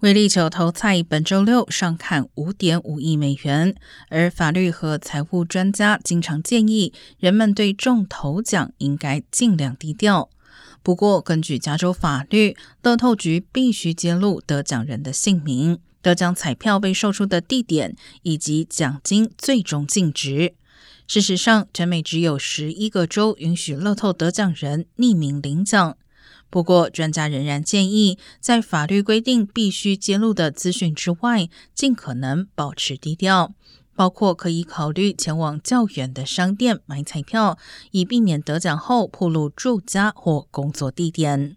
威力球头菜本周六上看五点五亿美元，而法律和财务专家经常建议人们对中头奖应该尽量低调。不过，根据加州法律，乐透局必须揭露得奖人的姓名、得奖彩票被售出的地点以及奖金最终净值。事实上，全美只有十一个州允许乐透得奖人匿名领奖。不过，专家仍然建议，在法律规定必须揭露的资讯之外，尽可能保持低调，包括可以考虑前往较远的商店买彩票，以避免得奖后暴露住家或工作地点。